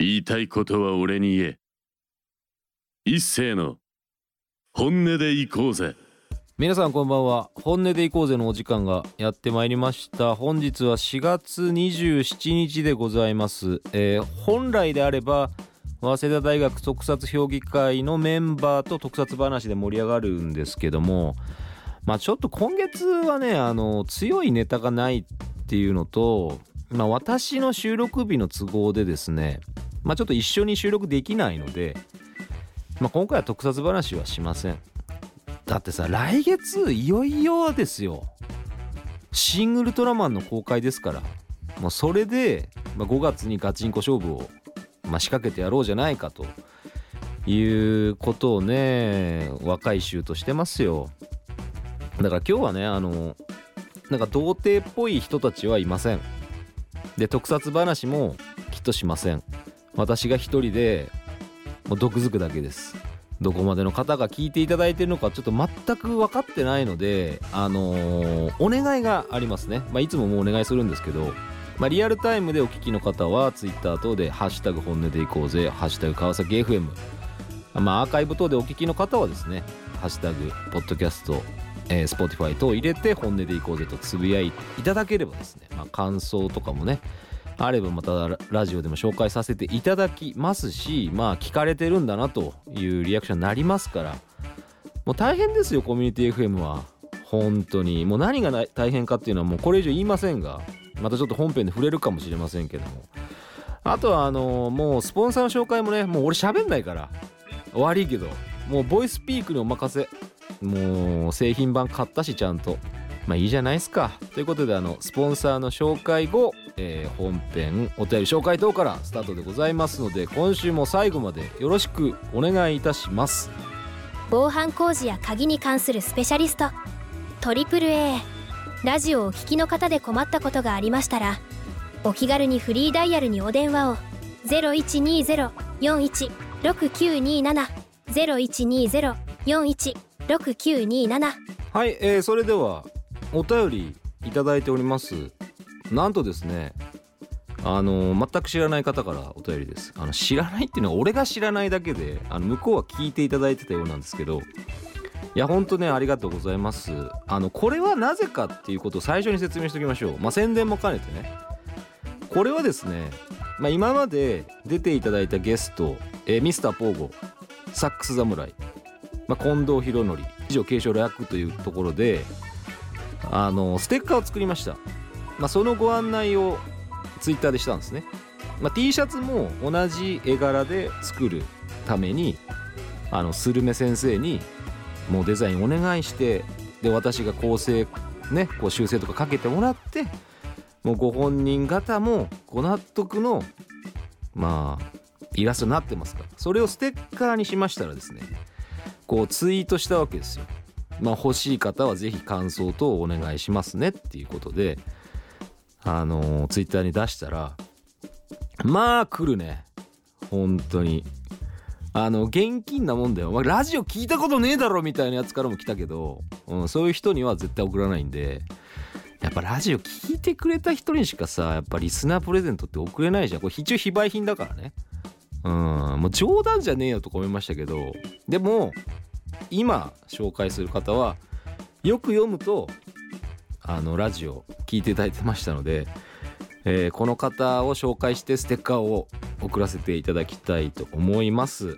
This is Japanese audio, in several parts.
言いたいことは俺に言え。一斉の本音で行こうぜ。皆さんこんばんは。本音で行こうぜのお時間がやってまいりました。本日は4月27日でございます、えー本来であれば早稲田大学特撮評議会のメンバーと特撮話で盛り上がるんですけどもまあちょっと今月はねあの強いネタがないっていうのとまあ私の収録日の都合でですねまあちょっと一緒に収録できないのでまあ今回は特撮話はしません。だってさ来月いよいよですよ。シン・グルトラマンの公開ですから。もうそれで、まあ、5月にガチンコ勝負を、まあ、仕掛けてやろうじゃないかと。いうことをね若い衆としてますよ。だから今日はねあのなんか童貞っぽい人たちはいません。で特撮話もきっとしません。私が一人でもう毒づくだけです。どこまでの方が聞いていただいてるのかちょっと全く分かってないのであのーお願いがありますね、まあ、いつももうお願いするんですけど、まあ、リアルタイムでお聞きの方は Twitter 等で「ハッシュタグ本音でいこうぜ」「ハッシュタグ川崎 FM」まあアーカイブ等でお聞きの方はですね「ハッシュタグポッドキャスト」えー、Spotify 等を入れて「本音でいこうぜ」とつぶやいていただければですね、まあ、感想とかもねあればまたラジオでも紹介させていただきますしまあ聞かれてるんだなというリアクションになりますからもう大変ですよコミュニティ FM は。本当に。もう何が大変かっていうのはもうこれ以上言いませんがまたちょっと本編で触れるかもしれませんけども。あとはあのもうスポンサーの紹介もねもう俺喋んないから。悪いけどもうボイスピークにお任せ。もう製品版買ったしちゃんとまあいいじゃないですか。ということであのスポンサーの紹介後、えー本編お便り紹介等からスタートでございますので今週も最後までよろしくお願いいたします。防犯工事や鍵に関するスペシャリストトリプル a ラジオをお聞きの方で困ったことがありましたらお気軽にフリーダイヤルにお電話を0120-416927 0120-416927はい、えーそれではお便りいただいております。なんとですねあの全く知らない方からお便りです。あの知らないっていうのは俺が知らないだけであの向こうは聞いていただいてたようなんですけどいやほんとねありがとうございます。あのこれはなぜかっていうことを最初に説明しておきましょう。まあ宣伝も兼ねてね。これはですね、まあ、今まで出ていただいたゲスト、えーミスターポーゴサックス侍、まあ、近藤博則以上継承略というところであのステッカーを作りました、まあ、そのご案内をツイッターでしたんですね、まあ、T シャツも同じ絵柄で作るためにあのスルメ先生にもうデザインお願いしてで私が構成ねこう修正とかかけてもらってもうご本人方もご納得のまあイラストになってますから。それをステッカーにしましたらですねこうツイートしたわけですよ。まあ欲しい方はぜひ感想等お願いしますねっていうことであのツイッターに出したらまあ来るね。本当に。あの現金なもんだよ。お前ラジオ聞いたことねえだろみたいなやつからも来たけど、うん、そういう人には絶対送らないんでやっぱラジオ聞いてくれた人にしかさやっぱリスナープレゼントって送れないじゃん。これ一応非売品だからね。うん。もう冗談じゃねえよとか思いましたけどでも今紹介する方はよく読むとあのラジオ聞いていただいてましたので、えーこの方を紹介してステッカーを送らせていただきたいと思います。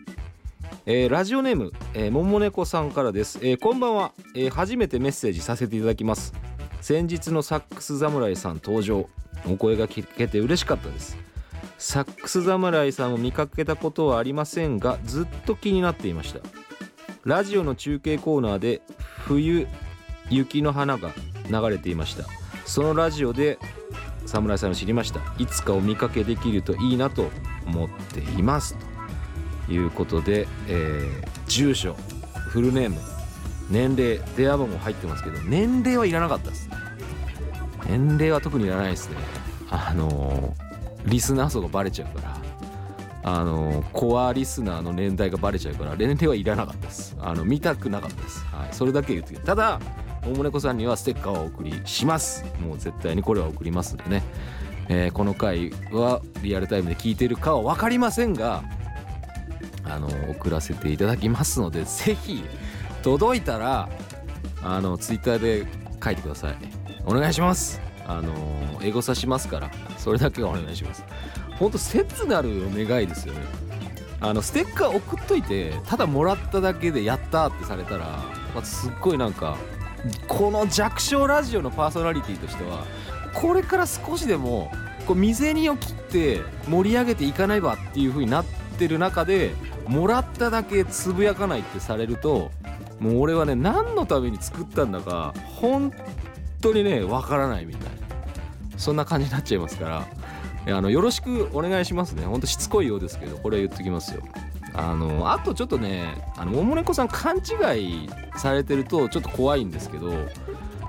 えーラジオネーム、えーももねこさんからです、えーこんばんは、えー初めてメッセージさせていただきます。先日のサックス侍さん登場。お声が聞けて嬉しかったです。サックス侍さんを見かけたことはありませんがずっと気になっていました。ラジオの中継コーナーで冬雪の花が流れていました。そのラジオで侍さんを知りました。いつかお見かけできるといいなと思っています。ということで、えー住所フルネーム年齢電話番号入ってますけど年齢はいらなかったですね。年齢は特にいらないですね。あのーリスナー層がバレちゃうからあのコアリスナーの年代がバレちゃうから年齢はいらなかったです。あの見たくなかったです、はい、それだけ言ってた。だおもねこさんにはステッカーをお送りします。もう絶対にこれは送りますんでね。えーこの回はリアルタイムで聞いてるかは分かりませんがあの送らせていただきますのでぜひ届いたらあのツイッターで書いてください。お願いします。あの英語さしますからそれだけお願いします。ほんと切なる願いですよね。あのステッカー送っといてただもらっただけでやったってされたらまずすっごいなんかこの弱小ラジオのパーソナリティとしてはこれから少しでもこう未銭を切って盛り上げていかないばっていう風になってる中でもらっただけつぶやかないってされるともう俺はね何のために作ったんだか本当にねわからないみたいな。そんな感じになっちゃいますから。あのよろしくお願いしますね。ほんとしつこいようですけどこれは言っときますよ。あのあとちょっとねあの桃猫さん勘違いされてるとちょっと怖いんですけど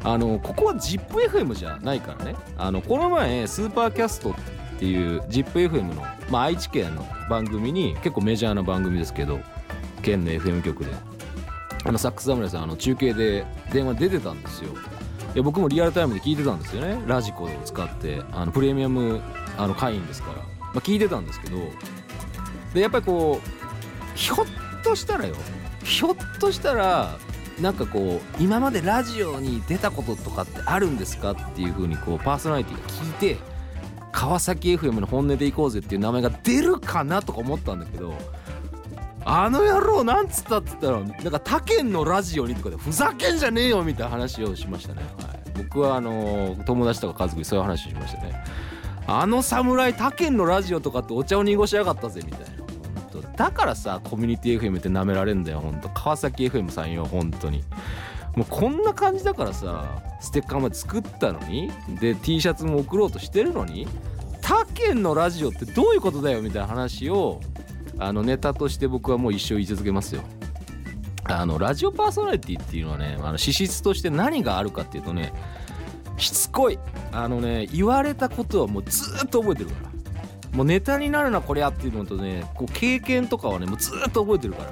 あのここは ZIPFM じゃないからね。あのこの前スーパーキャストっていう ZIPFM の、まあ、愛知県の番組に結構メジャーな番組ですけど県の FM 局で。あのサックス侍さんあの中継で電話出てたんですよ。いや僕もリアルタイムで聞いてたんですよね。ラジコを使ってあのプレミアムあの会員ですから、まあ、聞いてたんですけど。でやっぱりこうひょっとしたらよ。ひょっとしたらなんかこう今までラジオに出たこととかってあるんですかっていう風にこうパーソナリティが聞いて川崎 FM の本音で行こうぜっていう名前が出るかなとか思ったんだけどあの野郎なんつったっつったらなんか他県のラジオにとかでふざけんじゃねえよみたいな話をしましたね、はい、僕はあの友達とか家族にそういう話しましたね。あの侍他県のラジオとかってお茶を濁しやがったぜみたいな。だからさコミュニティ FM って舐められんだよ本当。川崎 FM さんよ本当に。もうこんな感じだからさステッカーまで作ったのにで T シャツも送ろうとしてるのに他県のラジオってどういうことだよみたいな話をあのネタとして僕はもう一生言い続けますよ。あのラジオパーソナリティっていうのはねあの資質として何があるかっていうとねしつこい。あのね言われたことはもうずーっと覚えてるから。もうネタになるなこりゃっていうのとねこう経験とかはねもうずーっと覚えてるから。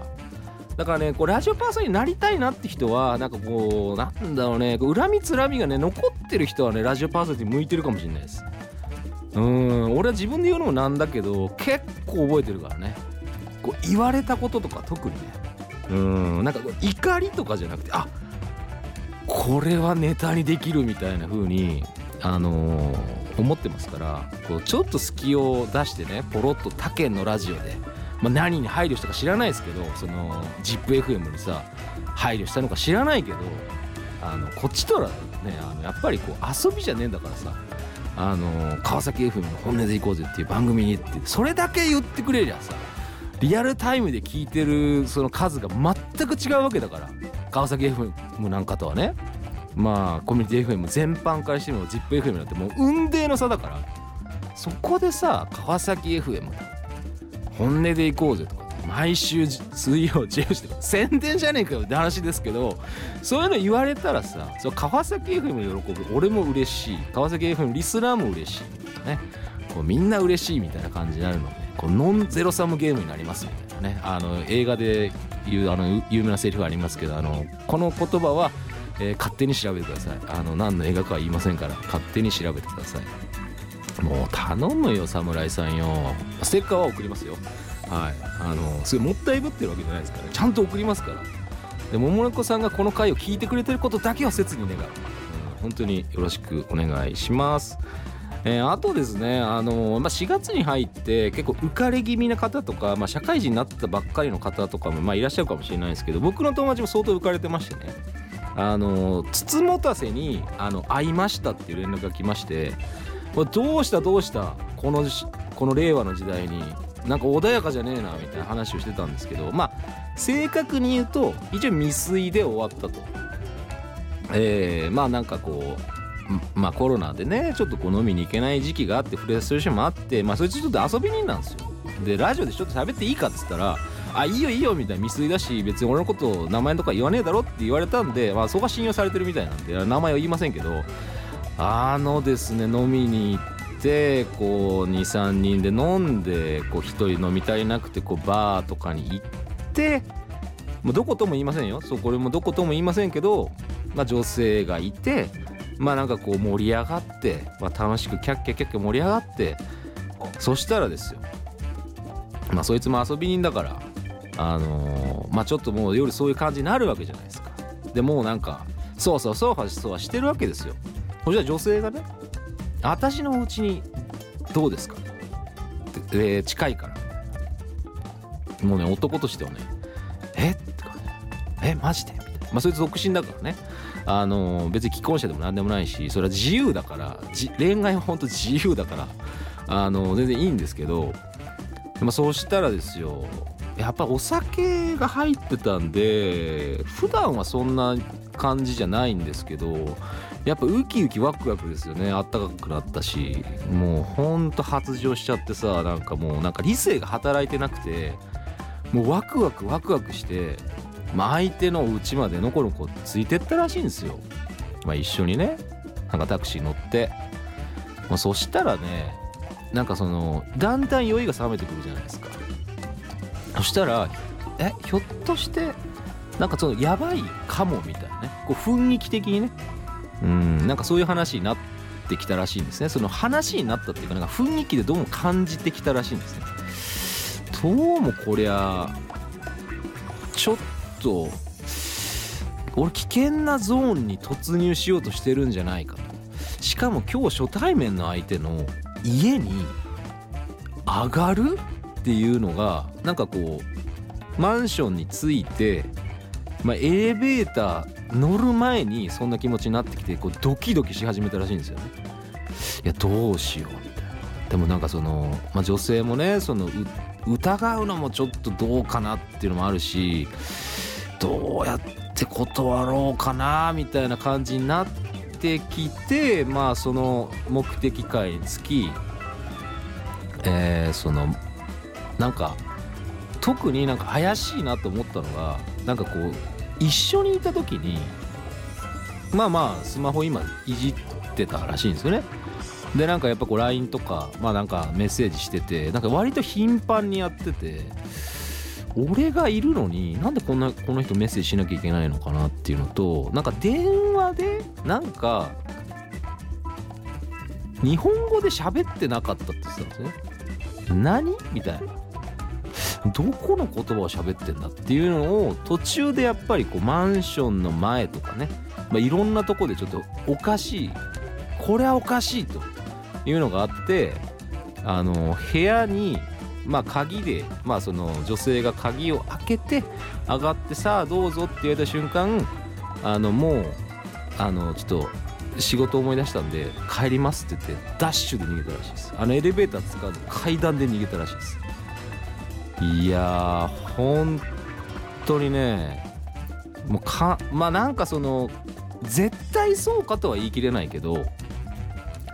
だからねこうラジオパーソナリティになりたいなって人はなんかこうなんだろうねこう恨みつらみがね残ってる人はねラジオパーソナリティ向いてるかもしれないです。うん俺は自分で言うのもなんだけど結構覚えてるからね。こう言われたこととか特にね。うん。なんか怒りとかじゃなくてあこれはネタにできるみたいな風にあのー思ってますからこうちょっと隙を出してねポロッと他県のラジオで、まあ、何に配慮したか知らないですけどその ZIPFM にさ配慮したのか知らないけどあのこっちとらねあのやっぱりこう遊びじゃねえんだからさあの川崎 FM の本音で行こうぜっていう番組にってそれだけ言ってくれりゃさリアルタイムで聞いてるその数が全く違うわけだから。川崎 FM なんかとはね。まあコミュニティ FM 全般からしても ZIPFM なんてもう雲泥の差だから。そこでさ川崎 FM 本音で行こうぜとか毎週水曜14時とか宣伝じゃねえかよって話ですけどそういうの言われたらさそう川崎 FM 喜ぶ俺も嬉しい。川崎 FM リスナーも嬉しいみたいなね。こうみんな嬉しいみたいな感じになるので。こうノンゼロサムゲームになりますみたいなね。あの映画で言うあの有名なセリフがありますけどあのこの言葉は、えー勝手に調べてください。あの何の映画かは言いませんから勝手に調べてください。もう頼むよ侍さんよ。ステッカーは送りますよ。はい。あのすごいもったいぶってるわけじゃないですからねちゃんと送りますから。で桃猫さんがこの回を聞いてくれてることだけは切に願う、うん本当によろしくお願いします。えーあとですね、あのまあ、4月に入って結構浮かれ気味な方とか、まあ、社会人になったばっかりの方とかも、まあ、いらっしゃるかもしれないですけど僕の友達も相当浮かれてましてねあの筒持たせにあの会いましたっていう連絡が来ましてこれどうしたどうしたこのこの令和の時代になんか穏やかじゃねえなみたいな話をしてたんですけどまあ正確に言うと一応未遂で終わったと。えーまあなんかこうまあコロナでねちょっとこう飲みに行けない時期があってフレストレーションもあってまあそれちょっと遊び人なんですよ。でラジオでちょっと喋っていいかっつったらあいいよいいよみたいな未遂だし別に俺のこと名前とか言わねえだろって言われたんでまあそこは信用されてるみたいなんで名前は言いませんけどあのですね飲みに行ってこう23人で飲んでこう1人飲み足りなくてこうバーとかに行ってもうどことも言いませんよ。そうこれもどことも言いませんけど、まあ、女性がいてまあなんかこう盛り上がって、まあ、楽しくキャッキャキャッキャ盛り上がってそしたらですよ。まあそいつも遊び人だからあのーまあちょっともう夜そういう感じになるわけじゃないですか。でもうなんかそうそうそうはそうはしてるわけですよ。そしたら女性がね「私のお家にどうですか?」って、え近いから。もうね男としてはね「え？っ?」て感じ。えマジで?」みたいな。まあそいつ独身だからね。あの別に既婚者でも何でもないしそれは自由だから恋愛は本当自由だからあの全然いいんですけどまあそうしたらですよやっぱお酒が入ってたんで普段はそんな感じじゃないんですけどやっぱウキウキワクワクですよね。あったかくなったしもうほんと発情しちゃってさなんかもうなんか理性が働いてなくてもうワクワクワクワクして、まあ、相手のお家までのこのこついてったらしいんですよ。まあ、一緒にねなんかタクシー乗って、まあ、そしたらねなんかそのだんだん酔いが冷めてくるじゃないですか。そしたらえひょっとしてなんかそのやばいかもみたいなね。こう雰囲気的にね。うんなんかそういう話になってきたらしいんですね。その話になったっていうかなんか雰囲気でどうも感じてきたらしいんですね。どうもこりゃと俺危険なゾーンに突入しようとしてるんじゃないかとしかも今日初対面の相手の家に上がるっていうのがなんかこうマンションに着いて、まあ、エレベーター乗る前にそんな気持ちになってきてこうドキドキし始めたらしいんですよね。いやどうしようみたいな。でもなんかその、まあ、女性もねその疑うのもちょっとどうかなっていうのもあるしどうやって断ろうかなみたいな感じになってきてまあその目的会につきえーそのなんか特になんか怪しいなと思ったのがなんかこう一緒にいた時にまあまあスマホ今いじってたらしいんですよね。でなんかやっぱこう LINE とかまあなんかメッセージしててなんか割と頻繁にやってて俺がいるのになんでこんなこの人メッセージしなきゃいけないのかなっていうのとなんか電話でなんか日本語で喋ってなかったって言ってたんですね。何？みたいな。どこの言葉を喋ってんだっていうのを途中でやっぱりこうマンションの前とかね、まあ、いろんなとこでちょっとおかしいこれはおかしいというのがあってあの部屋にまあ鍵でまあその女性が鍵を開けて上がってさあどうぞって言われた瞬間あのもうあのちょっと仕事思い出したんで帰りますって言ってダッシュで逃げたらしいです。あのエレベーター使うの階段で逃げたらしいです。いやー本当にねもうかまあなんかその絶対そうかとは言い切れないけど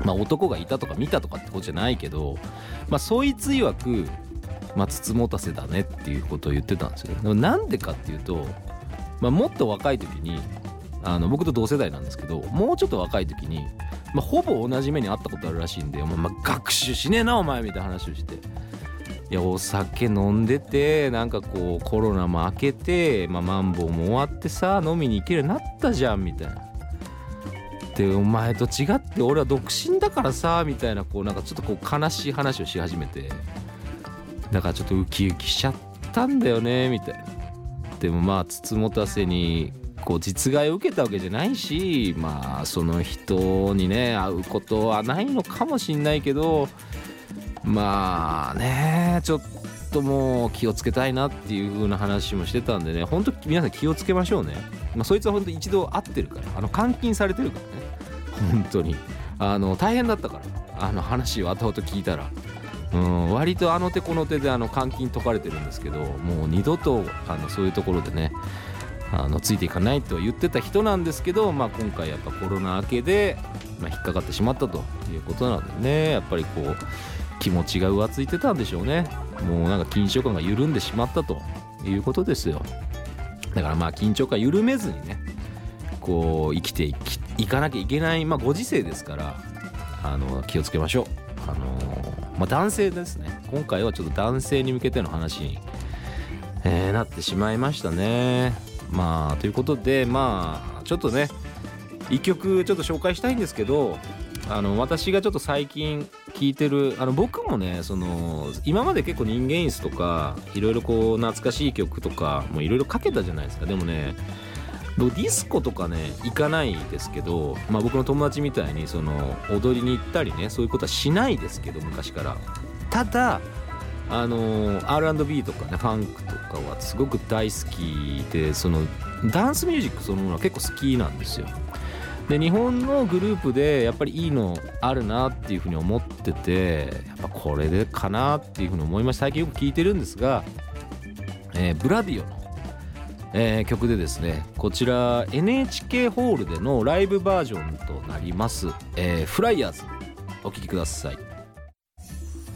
まあ男がいたとか見たとかってことじゃないけどまあそいつ曰くまあ筒持たせだねっていうことを言ってたんですよでもなんでかっていうと、まあ、もっと若い時にあの僕と同世代なんですけどもうちょっと若い時に、まあ、ほぼ同じ目にあったことあるらしいんで、まあ、まあ学習しねえなお前みたいな話をしていやお酒飲んでてなんかこうコロナも明けて、まあ、マンボウも終わってさ飲みに行けるようになったじゃんみたいな。でお前と違って俺は独身だからさみたいなこうなんかちょっとこう悲しい話をし始めて。だからちょっとウキウキしちゃったんだよねみたいな。でもまあ筒持たせにこう実害を受けたわけじゃないしまあその人にね会うことはないのかもしんないけどまあねちょっともう気をつけたいなっていう風な話もしてたんでね本当皆さん気をつけましょうね、まあ、そいつは本当一度会ってるからあの監禁されてるからね。本当に。あの大変だったから。あの話を後々聞いたら。うん割とあの手この手であの監禁解かれてるんですけどもう二度とあのそういうところでねあのついていかないと言ってた人なんですけど、まあ、今回やっぱコロナ明けで、まあ、引っかかってしまったということなんでねやっぱりこう気持ちが浮ついてたんでしょうね。もうなんか緊張感が緩んでしまったということですよ。だからまあ緊張感緩めずにねこう生きていきいかなきゃいけない、まあ、ご時世ですからあの気をつけましょう。あのまあ、男性ですね。今回はちょっと男性に向けての話に、えーなってしまいましたね。まあということでまあちょっとね一曲ちょっと紹介したいんですけどあの私がちょっと最近聴いてるあの僕もねその今まで結構人間椅子とかいろいろこう懐かしい曲とかもいろいろかけたじゃないですか。でもねディスコとかね行かないですけど、まあ、僕の友達みたいにその踊りに行ったりねそういうことはしないですけど昔から。ただあの R&B とかねファンクとかはすごく大好きでそのダンスミュージックそのものは結構好きなんですよ。で日本のグループでやっぱりいいのあるなっていうふうに思っててやっぱこれでかなっていうふうに思いました。最近よく聞いてるんですが、えー、ブラディオの、えー、曲でですねこちら NHK ホールでのライブバージョンとなります「えー、フライヤーズ」お聴きください。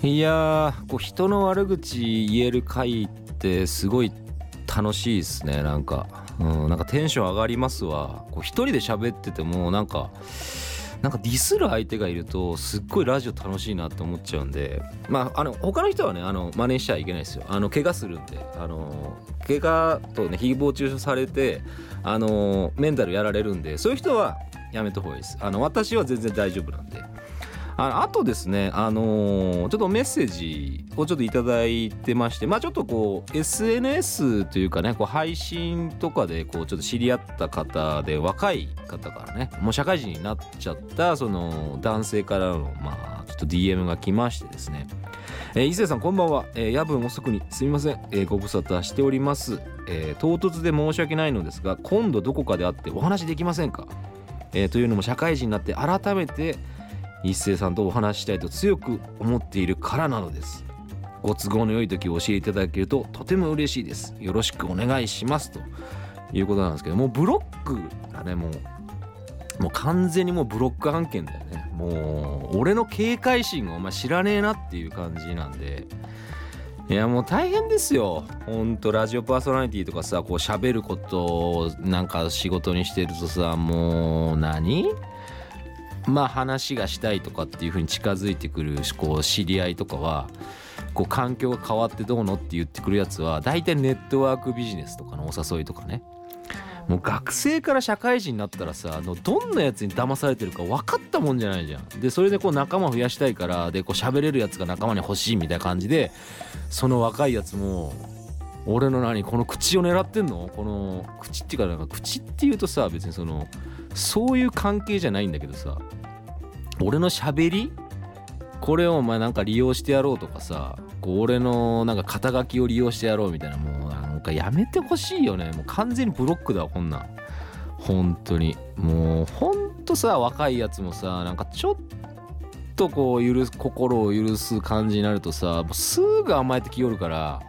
いやーこう人の悪口言える回ってすごい楽しいですねなんか。うん、なんかテンション上がりますわ。こう一人で喋っててもなんかなんかディスる相手がいるとすっごいラジオ楽しいなって思っちゃうんでまああの他の人はねあの真似しちゃいけないですよ。あの怪我するんで。あの怪我とね誹謗中傷されてあのメンタルやられるんでそういう人はやめた方がいいです。あの私は全然大丈夫なんで。ああとですね、あのー、ちょっとメッセージをちょっと頂いてまして、まあちょっとこう SNS というかね、こう配信とかでこうちょっと知り合った方で若い方からね、もう社会人になっちゃったその男性からのまあちょっと DM が来ましてですね、えー、伊勢さんこんばんは、えー、夜分遅くにすみません、えー、ご無沙汰しております、えー、唐突で申し訳ないのですが今度どこかで会ってお話できませんか、えー、というのも社会人になって改めて一斉さんとお話したいと強く思っているからなのです。ご都合の良い時を教えていただけるととても嬉しいです。よろしくお願いします。ということなんですけどもうブロックがねもうもう完全にもうブロック案件だよね。もう俺の警戒心がお前知らねえなっていう感じなんで。いやもう大変ですよ。ほんとラジオパーソナリティとかさこう喋ることをなんか仕事にしてるとさもう何まあ話がしたいとかっていう風に近づいてくるこう知り合いとかはこう環境が変わってどうのって言ってくるやつは大体ネットワークビジネスとかのお誘いとかねもう学生から社会人になったらさどんなやつに騙されてるか分かったもんじゃないじゃん。でそれでこう仲間増やしたいからでこう喋れるやつが仲間に欲しいみたいな感じでその若いやつも俺の何この口を狙ってんの？この口っていうかなんか口っていうとさ別にそのそういう関係じゃないんだけどさ俺のしゃべり？これをお前なんか利用してやろうとかさこう俺のなんか肩書きを利用してやろうみたいなもうなんかやめてほしいよね。もう完全にブロックだわこんなん。本当に。もうほんとさ若いやつもさなんかちょっとこう許す心を許す感じになるとさもうすぐ甘えてきよるから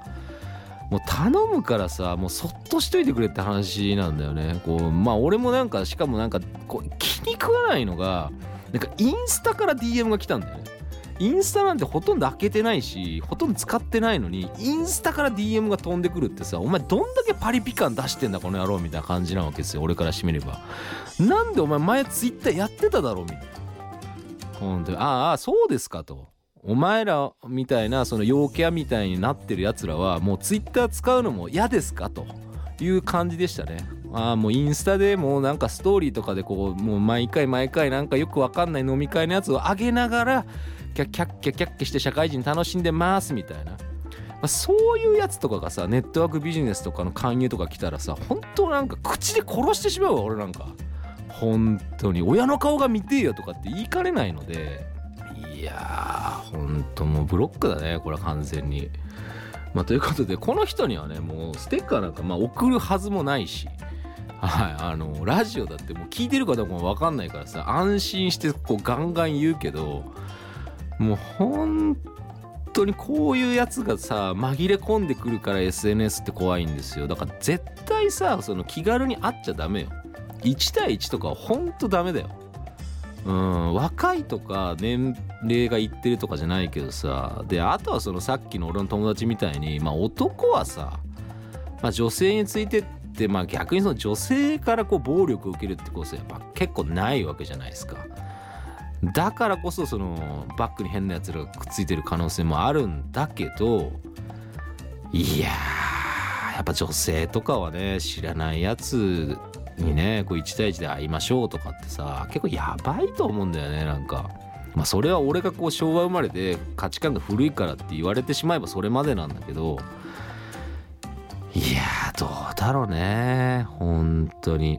もう頼むからさもうそっとしといてくれって話なんだよね。こうまあ俺もなんかしかもなんかこう気に食わないのがなんかインスタから DM が来たんだよね。インスタなんてほとんど開けてないしほとんど使ってないのにインスタから DM が飛んでくるってさお前どんだけパリピ感出してんだこの野郎みたいな感じなわけですよ俺からしてみれば。なんでお前前ツイッターやってただろみたいな。ほんとああそうですかと。お前らみたいなその陽キャみたいになってるやつらはもうツイッター使うのも嫌ですか？という感じでしたね。ああもうインスタでもうなんかストーリーとかでこうもう毎回毎回なんかよくわかんない飲み会のやつを上げながらキャッキャッキャッキャッキャして社会人楽しんでますみたいな、まあ、そういうやつとかがさネットワークビジネスとかの勧誘とか来たらさ本当なんか口で殺してしまうわ俺なんか。本当に。親の顔が見てえよとかって言いかねないのでいやー本当もうブロックだねこれは完全に。まあ、ということでこの人にはねもうステッカーなんかまあ送るはずもないしはい、あのラジオだってもう聞いてるかどうかも分かんないからさ安心してこうガンガン言うけどもう本当にこういうやつがさ紛れ込んでくるから SNS って怖いんですよ。だから絶対さその気軽に会っちゃダメよ。1対1とかは本当ダメだよ。うん若いとか年齢がいってるとかじゃないけどさであとはそのさっきの俺の友達みたいにまあ男はさ、まあ、女性についてでまあ逆にその女性からこう暴力を受けるってことはやっぱ結構ないわけじゃないですか。だからこそそのバックに変なやつらがくっついてる可能性もあるんだけどいややっぱ女性とかはね知らないやつにねこう1対1で会いましょうとかってさ結構やばいと思うんだよねなんか。まあそれは俺がこう昭和生まれで価値観が古いからって言われてしまえばそれまでなんだけど。いやどうだろうね本当に。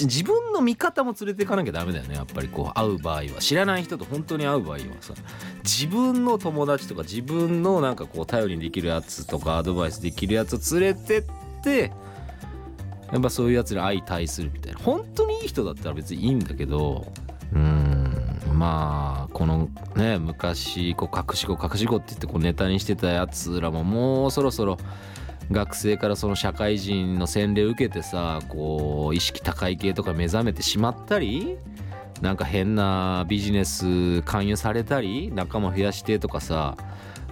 自分の味方も連れていかなきゃダメだよねやっぱりこう会う場合は。知らない人と本当に会う場合はさ自分の友達とか自分のなんかこう頼りにできるやつとかアドバイスできるやつを連れてってやっぱそういうやつに相対するみたいな。本当にいい人だったら別にいいんだけどうんまあこのね昔こう隠し子隠し子って言ってこうネタにしてたやつらももうそろそろ学生からその社会人の洗礼を受けてさこう意識高い系とか目覚めてしまったりなんか変なビジネス勧誘されたり仲間増やしてとかさ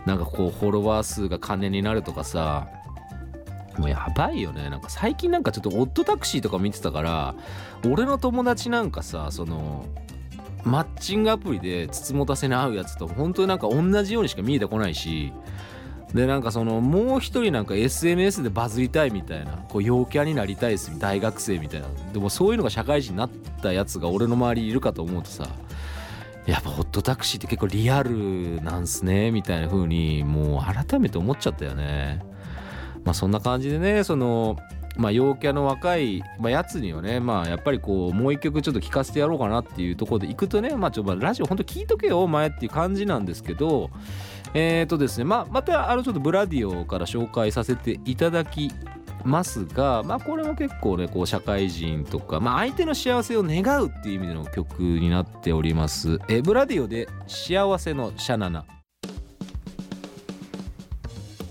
なんかこうフォロワー数が金になるとかさもうやばいよね。なんか最近なんかちょっとオットタクシーとか見てたから俺の友達なんかさそのマッチングアプリでつつもたせに会うやつと本当になんか同じようにしか見えてこないしでなんかそのもう一人なんか SNS でバズりたいみたいなこう陽キャになりたいです大学生みたいな。でもそういうのが社会人になったやつが俺の周りにいるかと思うとさやっぱホットタクシーって結構リアルなんすねみたいな風にもう改めて思っちゃったよね。まあそんな感じでねそのまあ陽キャの若い、まあ、やつにはねまあやっぱりこうもう一曲ちょっと聴かせてやろうかなっていうところで行くとねまあちょっとラジオほんと聞いとけよお前っていう感じなんですけどえーとですね、まあ、またあのちょっとブラディオから紹介させていただきますが、まあ、これも結構ねこう社会人とか、まあ、相手の幸せを願うっていう意味での曲になっております。えブラディオで「幸せのシャナナ」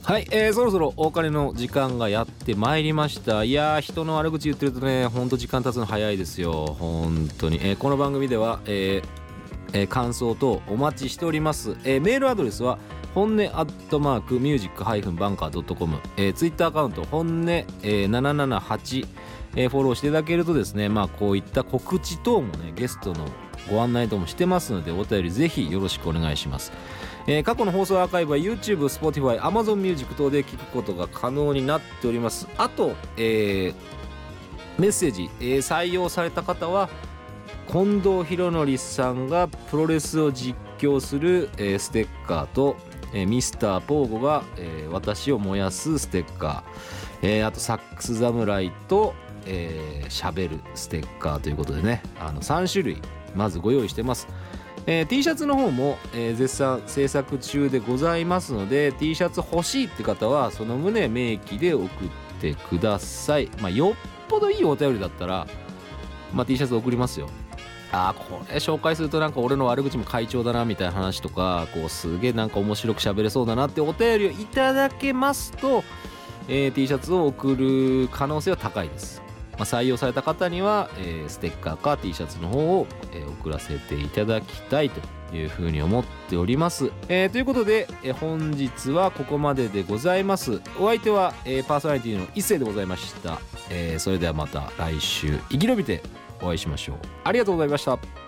はい、えーそろそろお別れの時間がやってまいりました。いやー人の悪口言ってるとねほんと時間経つの早いですよ。本当に、えーこの番組では、えーえー感想等お待ちしております、えーメールアドレスは本音アットマークミュージックハイフンバンカー .com、えー、ツイッターアカウント本音、えー、778、えーフォローしていただけるとですねまあこういった告知等もねゲストのご案内等もしてますのでお便りぜひよろしくお願いします。えー過去の放送アーカイブは YouTube、Spotify、Amazon Music 等で聞くことが可能になっております。あと、えーメッセージ、えー採用された方は近藤博則さんがプロレスを実況する、えーステッカーと、えーミスターポーゴが、えー私を燃やすステッカー、えーあとサックス侍と、えー、しゃべるステッカーということでね。あの3種類まずご用意してます。えー T シャツの方も、えー絶賛制作中でございますので T シャツ欲しいって方はその旨明記で送ってください、まあ、よっぽどいいお便りだったら、まあ、T シャツ送りますよ。あーこれ紹介するとなんか俺の悪口も会長だなみたいな話とかこうすげえなんか面白く喋れそうだなってお便りをいただけますと、えー T シャツを送る可能性は高いです。まあ、採用された方には、えーステッカーか T シャツの方を、えー送らせていただきたいというふうに思っております。えーということで、えー本日はここまででございます。お相手は、えーパーソナリティの一世でございました。えーそれではまた来週生き延びてお会いしましょう。ありがとうございました。